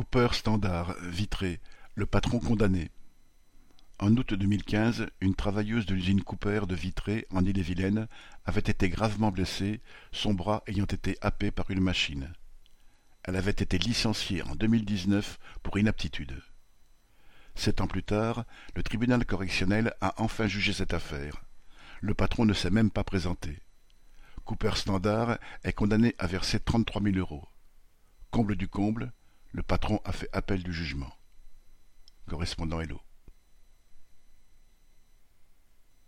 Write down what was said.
Cooper Standard, Vitré, le patron condamné. En août deux mille quinze, une travailleuse de l'usine Cooper de Vitré, en Ille-et-Vilaine, avait été gravement blessée, son bras ayant été happé par une machine. Elle avait été licenciée en deux mille dix-neuf pour inaptitude. Sept ans plus tard, le tribunal correctionnel a enfin jugé cette affaire. Le patron ne s'est même pas présenté. Cooper Standard est condamné à verser trente-trois mille euros. Comble du comble, le patron a fait appel du jugement. Correspondant Hello.